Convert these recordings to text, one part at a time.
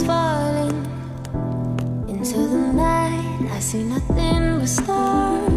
falling. Into the night, I see nothing but stars.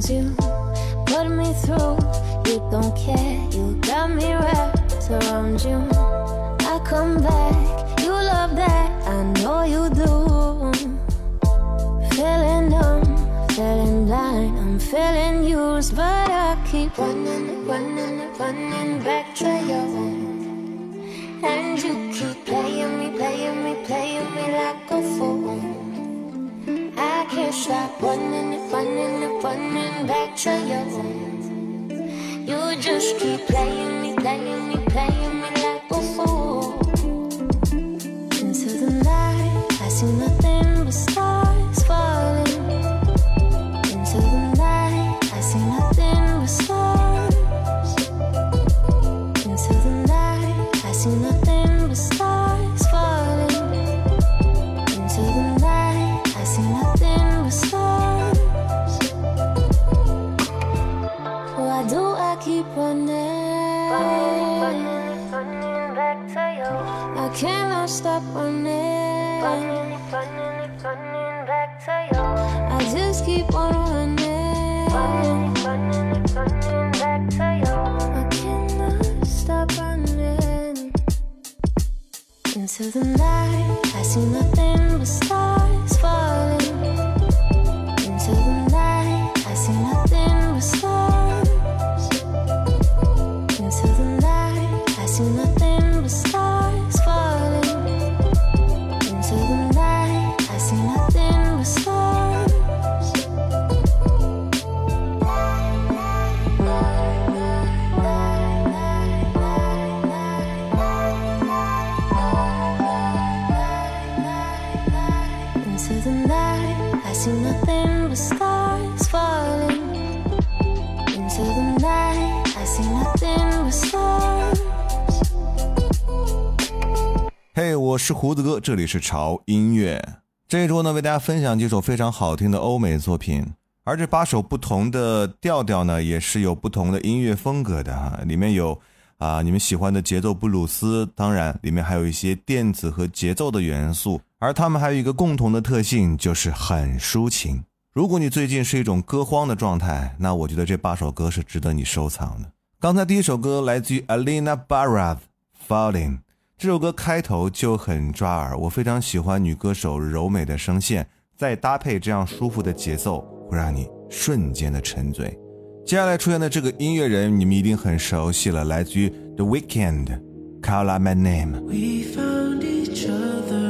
Things you put me through. You don't care, nothing but stars falling. Into the night, I see nothing but stars. 嘿我是胡子哥，这里是潮音乐。这一周呢，为大家分享几首非常好听的欧美作品，而这八首不同的调调呢，也是有不同的音乐风格的哈。里面有啊你们喜欢的节奏布鲁斯，当然里面还有一些电子和节奏的元素。而他们还有一个共同的特性，就是很抒情。如果你最近是一种歌荒的状态，那我觉得这八首歌是值得你收藏的。刚才第一首歌来自于 Alina Baraz，《Falling》。这首歌开头就很抓耳，我非常喜欢女歌手柔美的声线，再搭配这样舒服的节奏，会让你瞬间的沉醉。接下来出现的这个音乐人，你们一定很熟悉了，来自于 The Weekend，《Call My Name》。We found each other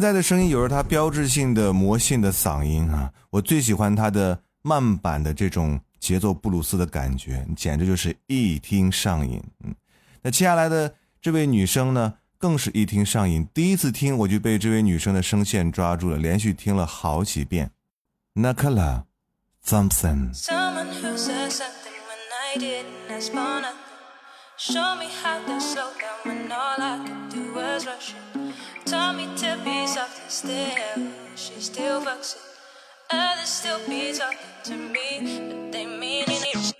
现在的声音有着它标志性的魔性的嗓音啊，我最喜欢它的慢板的这种节奏布鲁斯的感觉，简直就是一听上瘾。嗯，那接下来的这位女生呢，更是一听上瘾，第一次听我就被这位女生的声线抓住了，连续听了好几遍。Nakala Thompson。Taught me to be soft and still. She still fucks it. Others still be talking to me, but they mean it.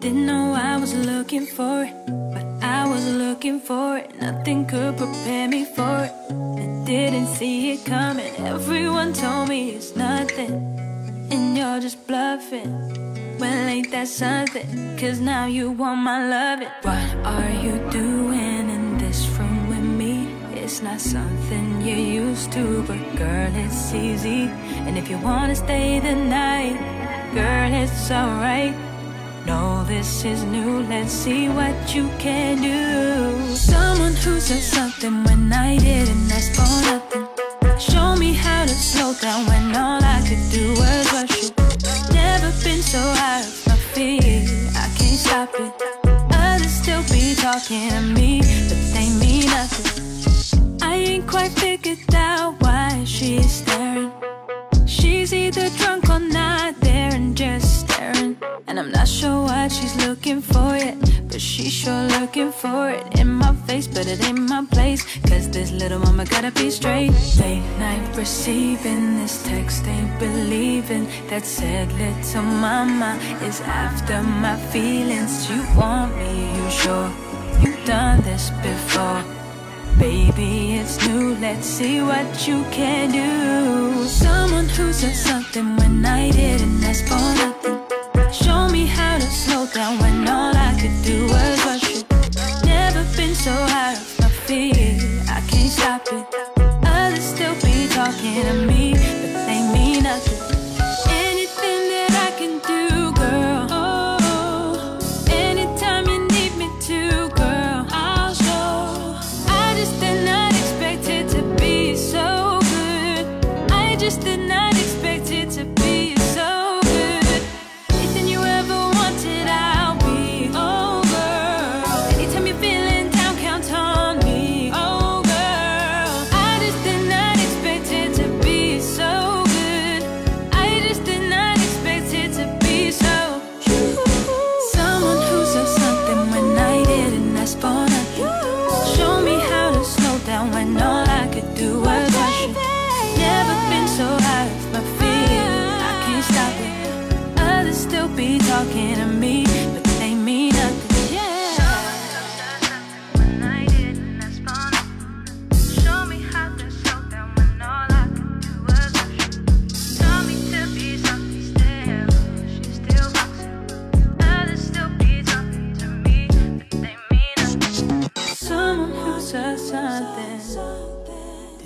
Didn't know I was looking for it, but I was looking for it. Nothing could prepare me for it. I didn't see it coming. Everyone told me it's nothing, and you're just bluffing. Well, ain't that something? Cause now you want my loving. What are you doing It's not something you're used to, but girl, it's easy. And if you wanna stay the night, girl, it's alright. No, this is new. Let's see what you can do. Someone who said something when I didn't ask for nothing. Show me how to slow down when all I could do was rush you. Never been so out of my feet. I can't stop it. Others still be talking to me, but they mean nothing. She's looking for it, But she's sure looking for it in my face, but it ain't my place. Cause this little mama gotta be straight. Late night receiving this text, ain't believing that said little mama is after my feelings. You want me, you sure? You've done this before. Baby, it's new, let's see what you can do. Someone who said something when I didn't ask for nothing. Slow down when all I could do was rush you. Never been so out of my feet, I can't stop it. Others still be talking to me,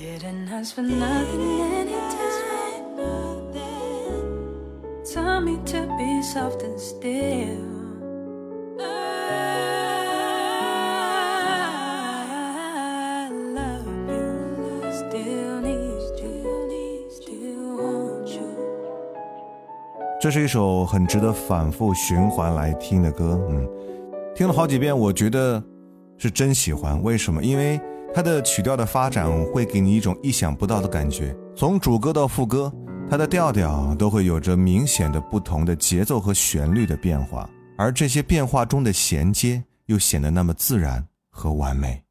Didn't ask for nothing anytime. Tell me to be soft and still. I love you, still need you, still want you. 这是一首很值得反复循环来听的歌，嗯，听了好几遍，我觉得是真喜欢。为什么？因为它的曲调的发展会给你一种意想不到的感觉，从主歌到副歌，它的调调都会有着明显的不同的节奏和旋律的变化，而这些变化中的衔接又显得那么自然和完美。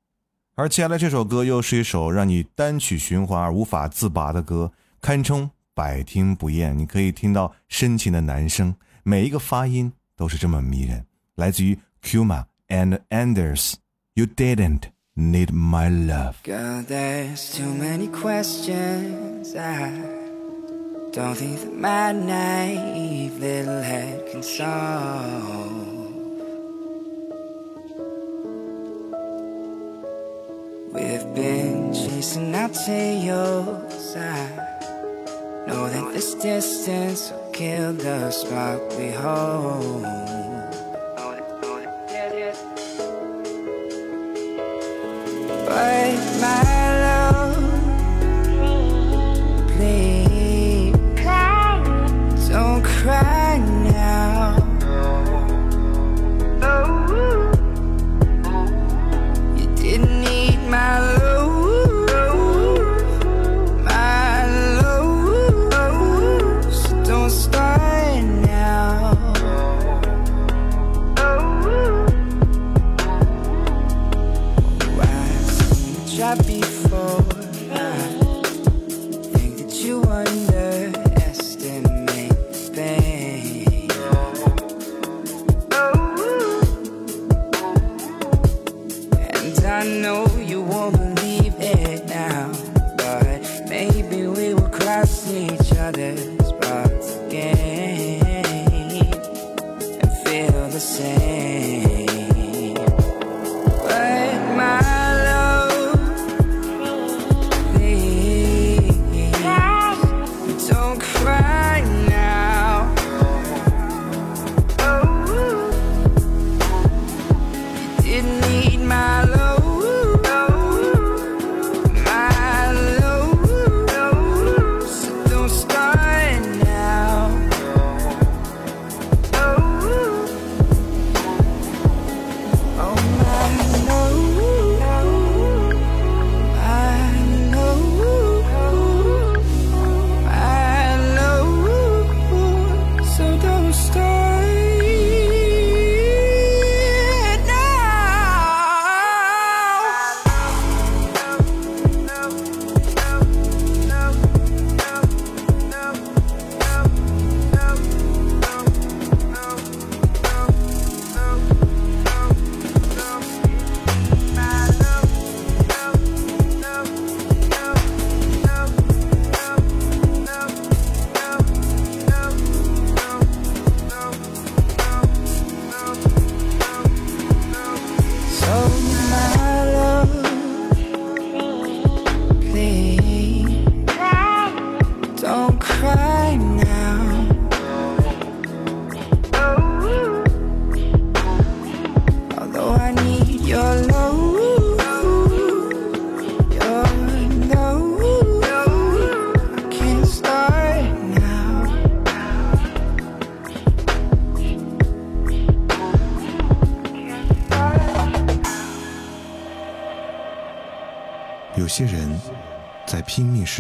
而接下来这首歌又是一首让你单曲循环而无法自拔的歌，堪称百听不厌。你可以听到深情的男声，每一个发音都是这么迷人。来自于 Kuma and Anders，You didn't need my love。Girl, there's too many questions. I don't think that my naive little head can solve. We've been chasing our tails. I know that this distance will kill the spark we hold. Other's spots again and feel the same.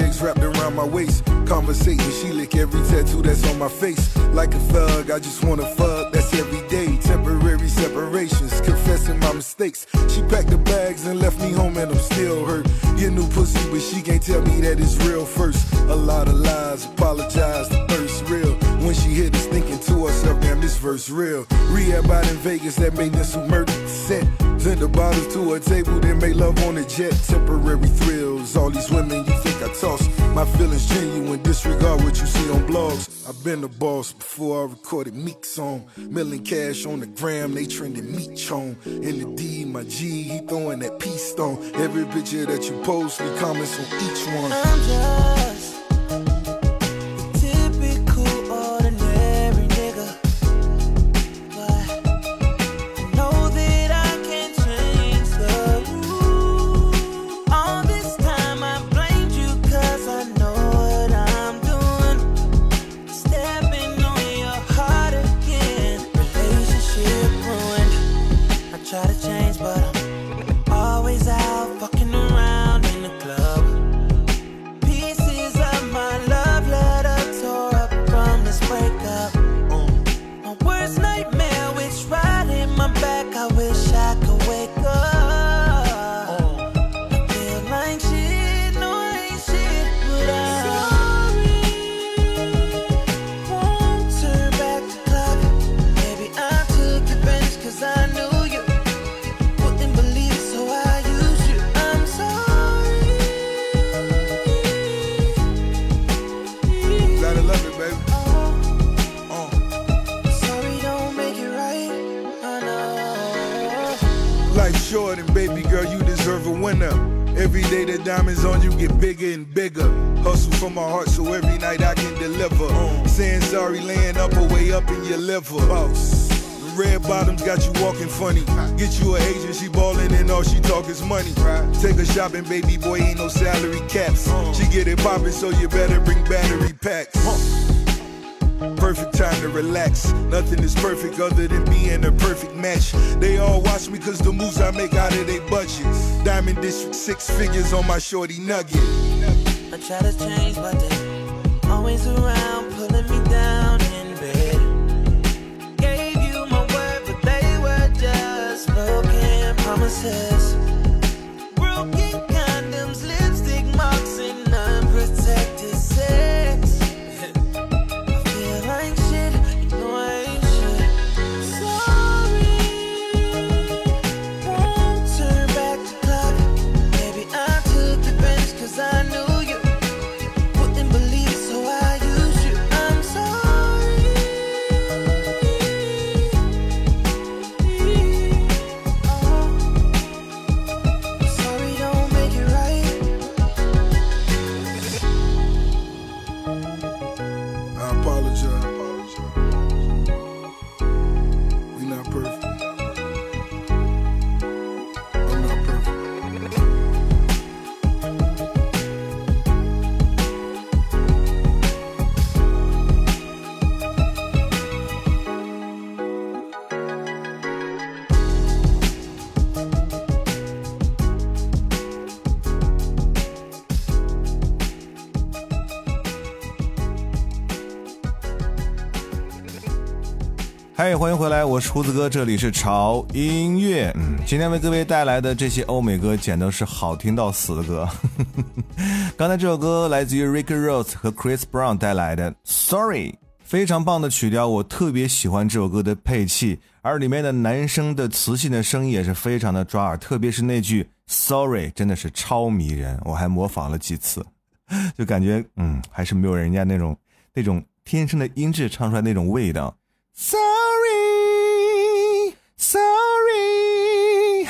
Legs wrapped around my waist. Conversating, she lick every tattoo that's on my face. Like a thug, I just wanna fuck, that's every day. Temporary separations, confessing my mistakes. She packed the bags and left me home, and I'm still hurt. Your new pussy, but she can't tell me that it's real first. A lot of lies, apologize, the thirst real. When she hit us, thinking this verse real. Rehab out in Vegas that made this who murdered set. Send the bottles to a table, then make love on a jet. Temporary thrills. All these women you think I toss. My feelings genuine, disregard what you see on blogs. I've been the boss before I recorded Meek song. Million cash on the gram, they trending meat chone. In the D, my G, he throwing that peace stone. Every picture that you post, me comments on each one. Change, but Get you a agent, she ballin' and all she talk is money. Take her shopping, baby boy, ain't no salary caps. Uh. She get it poppin', so you better bring battery packs. Perfect time to relax. Nothing is perfect other than being a perfect match. They all watch me cause the moves I make out of their budget. Diamond District six figures on my shorty nugget. I try to change, but they always around, pulling me down promises. 欢迎回来，我是胡子哥，这里是潮音乐。嗯，今天为各位带来的这些欧美歌，简直是好听到死的歌。刚才这首歌来自于 Rick Ross 和 Chris Brown 带来的《Sorry》，非常棒的曲调，我特别喜欢这首歌的配器，而里面的男生的磁性的声音也是非常的抓耳，特别是那句 “Sorry” 真的是超迷人，我还模仿了几次，就感觉嗯，还是没有人家那种那种天生的音质唱出来那种味道。Sorry, sorry。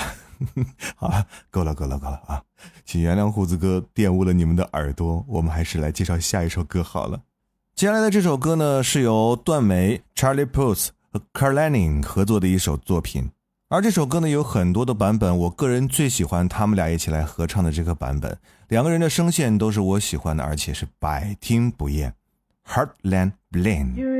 好了，够了，够了，够了啊！请原谅胡子哥玷污了你们的耳朵。我们还是来介绍下一首歌好了。接下来的这首歌呢，是由段梅、Charlie Puth 和 Carl Lanning 合作的一首作品。而这首歌呢，有很多的版本，我个人最喜欢他们俩一起来合唱的这个版本。两个人的声线都是我喜欢的，而且是百听不厌。Heartland Blend。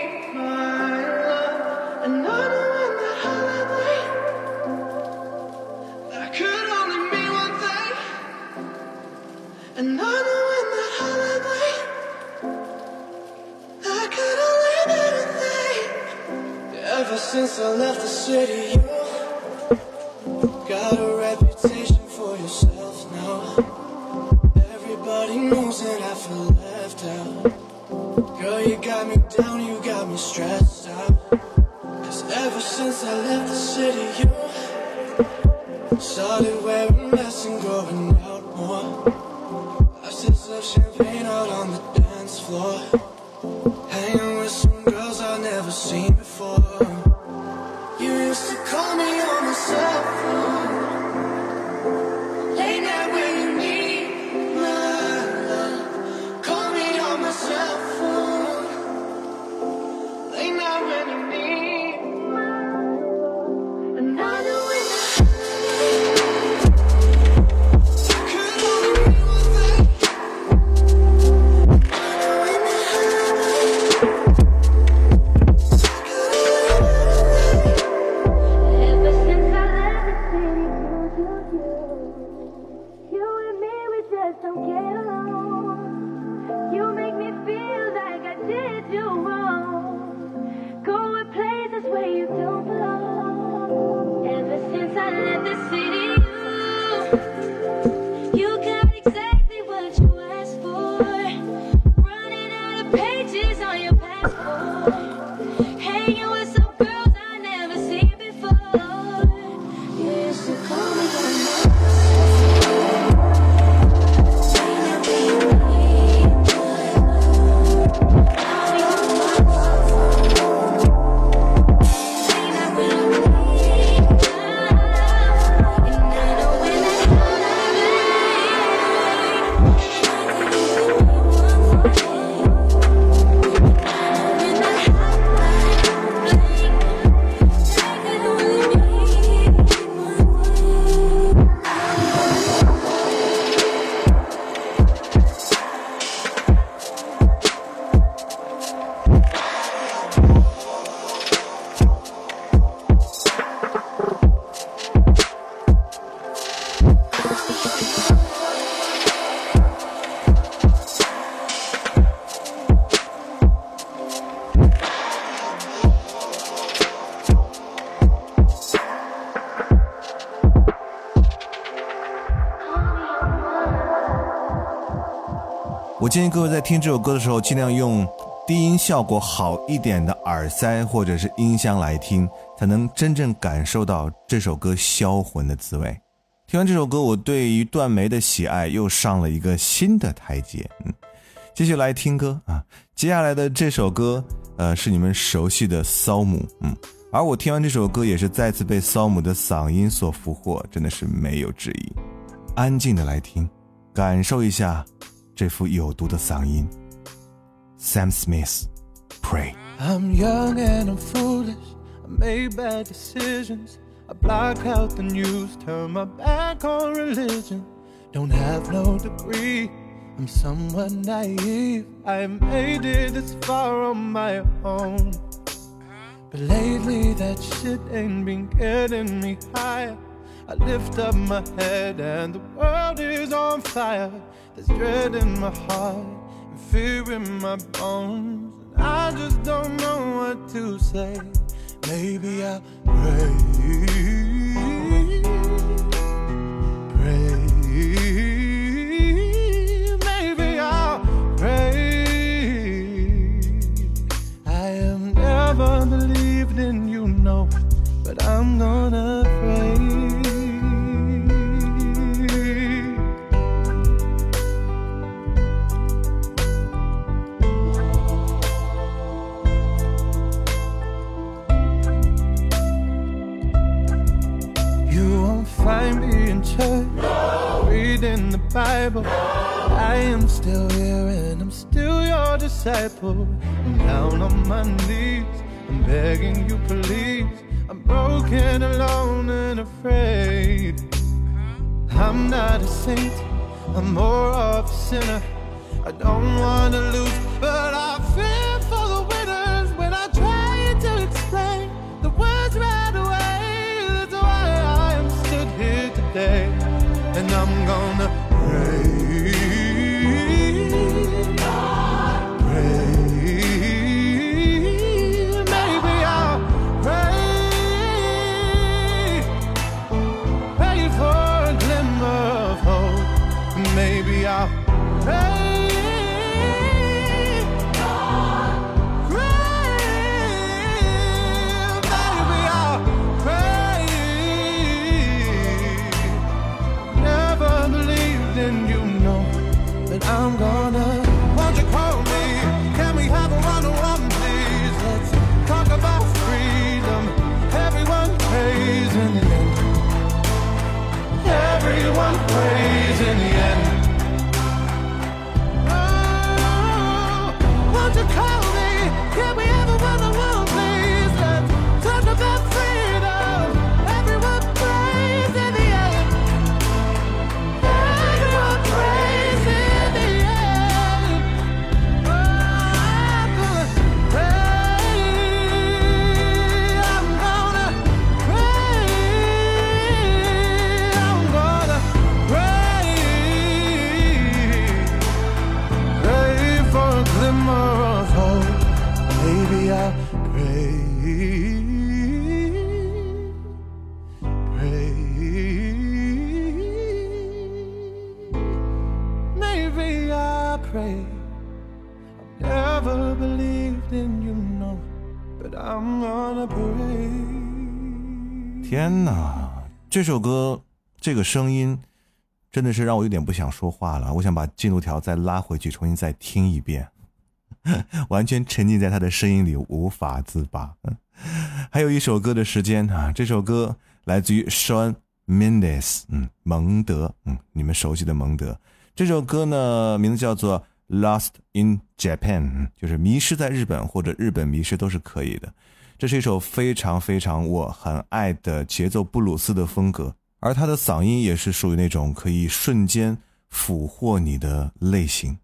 Ever since I left the city, you got a reputation for yourself now. Everybody knows that I feel left out. Girl, you got me down, you got me stressed out. Cause ever since I left the city, you started wearing less and going out more. I still serve champagne out on the dance floor. 建议各位在听这首歌的时候，尽量用低音效果好一点的耳塞或者是音箱来听，才能真正感受到这首歌销魂的滋味。听完这首歌，我对于断眉的喜爱又上了一个新的台阶。嗯，继续来听歌啊，接下来的这首歌，呃，是你们熟悉的骚姆，嗯，而我听完这首歌也是再次被骚姆的嗓音所俘获，真的是没有质疑。安静的来听，感受一下这副有毒的嗓音。Sam Smith, Pray。 I'm young and I'm foolish. I made bad decisions. I block out the news, turn my back on religion. Don't have no degree. I'm somewhat naive. I made it this far on my own. But lately that shit ain't been getting me higher. I lift up my head and the world is on fire. There's dread in my heart and fear in my bones. And I just don't know what to say. Maybe I'll pray. Bible. I am still here and I'm still your disciple. I'm down on my knees. I'm begging you, please. I'm broken, alone, and afraid. I'm not a saint, I'm more of a sinner. I don't wanna lose, but I maybe I'll. 天呐这首歌这个声音真的是让我有点不想说话了我想把进度条再拉回去重新再听一遍。完全沉浸在他的声音里，无法自拔。还有一首歌的时间啊，这首歌来自于 Shawn Mendes，嗯，蒙德，嗯，你们熟悉的蒙德。这首歌呢，名字叫做《Lost in Japan》，就是迷失在日本或者日本迷失都是可以的。这是一首非常非常我很爱的节奏布鲁斯的风格，而他的嗓音也是属于那种可以瞬间俘获你的类型。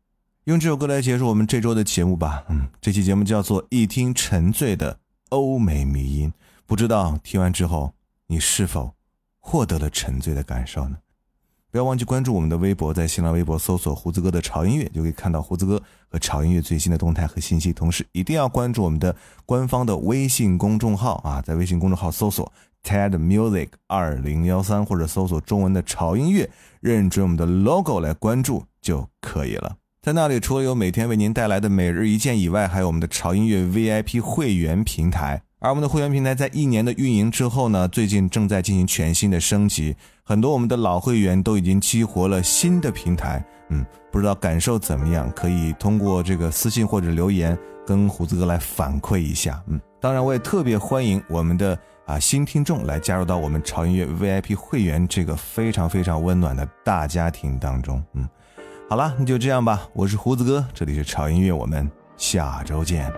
用这首歌来结束我们这周的节目吧。嗯，这期节目叫做“一听沉醉的欧美迷音”，不知道听完之后你是否获得了沉醉的感受呢？不要忘记关注我们的微博，在新浪微博搜索“胡子哥的潮音乐”，就可以看到胡子哥和潮音乐最新的动态和信息。同时，一定要关注我们的官方的微信公众号啊，在微信公众号搜索 “TED Music 二零幺三”或者搜索中文的潮音乐，认准我们的 logo 来关注就可以了。在那里，除了有每天为您带来的每日一见以外，还有我们的潮音乐 VIP 会员平台。而我们的会员平台在一年的运营之后呢，最近正在进行全新的升级，很多我们的老会员都已经激活了新的平台。嗯，不知道感受怎么样？可以通过这个私信或者留言跟胡子哥来反馈一下。嗯，当然我也特别欢迎我们的啊新听众来加入到我们潮音乐 VIP 会员这个非常非常温暖的大家庭当中。嗯，好了，那就这样吧。我是胡子哥，这里是潮音乐，我们下周见。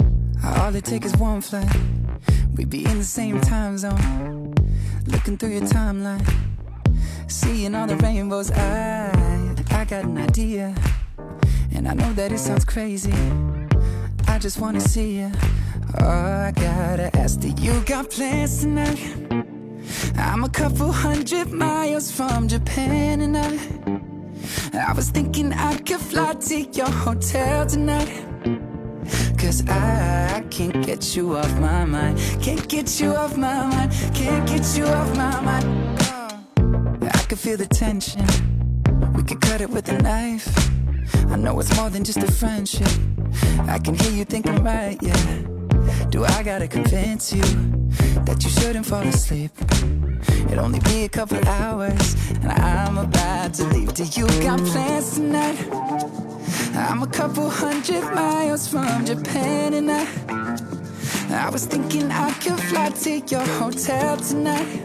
All it takes is one flight. We'd be in the same time zone. Looking through your timeline. Seeing all the rainbows. I, I got an idea. And I know that it sounds crazy. I just wanna see you. Oh, I gotta ask, do you got plans tonight? I'm a couple hundred miles from Japan and I. I was thinking I could fly to your hotel tonight. Cause I, can't get you off my mind. Can't get you off my mind. Can't get you off my mind. I can feel the tension. We could cut it with a knife. I know it's more than just a friendship. I can hear you thinking right, yeah. Do I gotta convince you that you shouldn't fall asleep? It'll only be a couple hours, and I'm about to leave. Do you got plans tonight? I'm a couple hundred miles from Japan and I I was thinking I could fly to your hotel tonight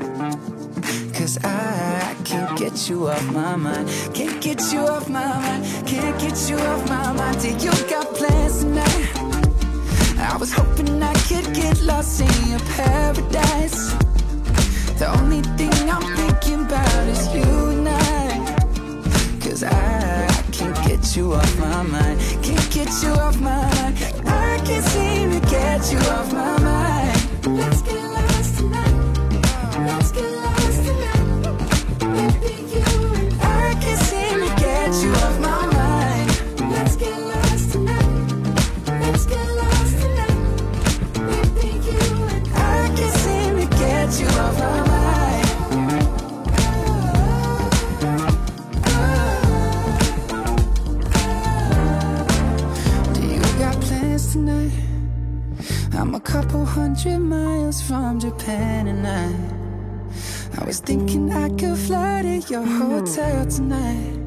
Cause I, I can't get you off my mind Can't get you off my mind Can't get you off my mind Do you got plans tonight? I was hoping I could get lost in your paradise The only thing I'm thinking about is you and I Cause I, I can't get you off my mind. Can't get you off my mind. I can't seem to get you off my mind. Couple hundred miles from Japan and I I was thinking I could fly to your hotel tonight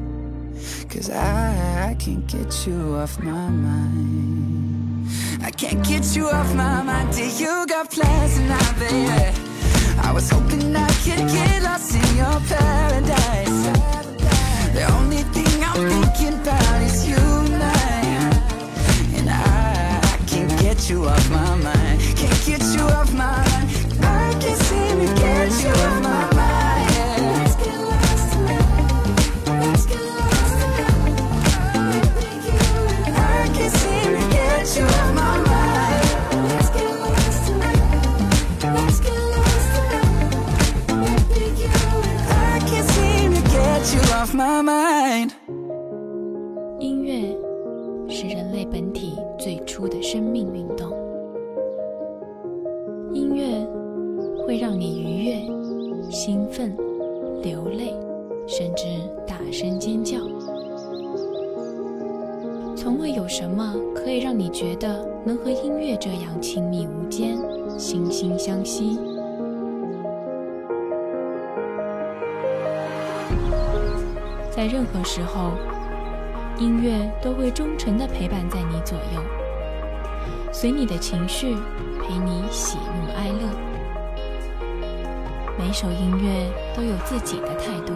Cause I, I can't get you off my mind. I can't get you off my mind till you got plans tonight, baby I was hoping I could get lost in your paradise. The only thing I'm thinking about is you and I And I, I can't get you off my mind Can't get you off 情绪，陪你喜怒哀乐。每首音乐都有自己的态度，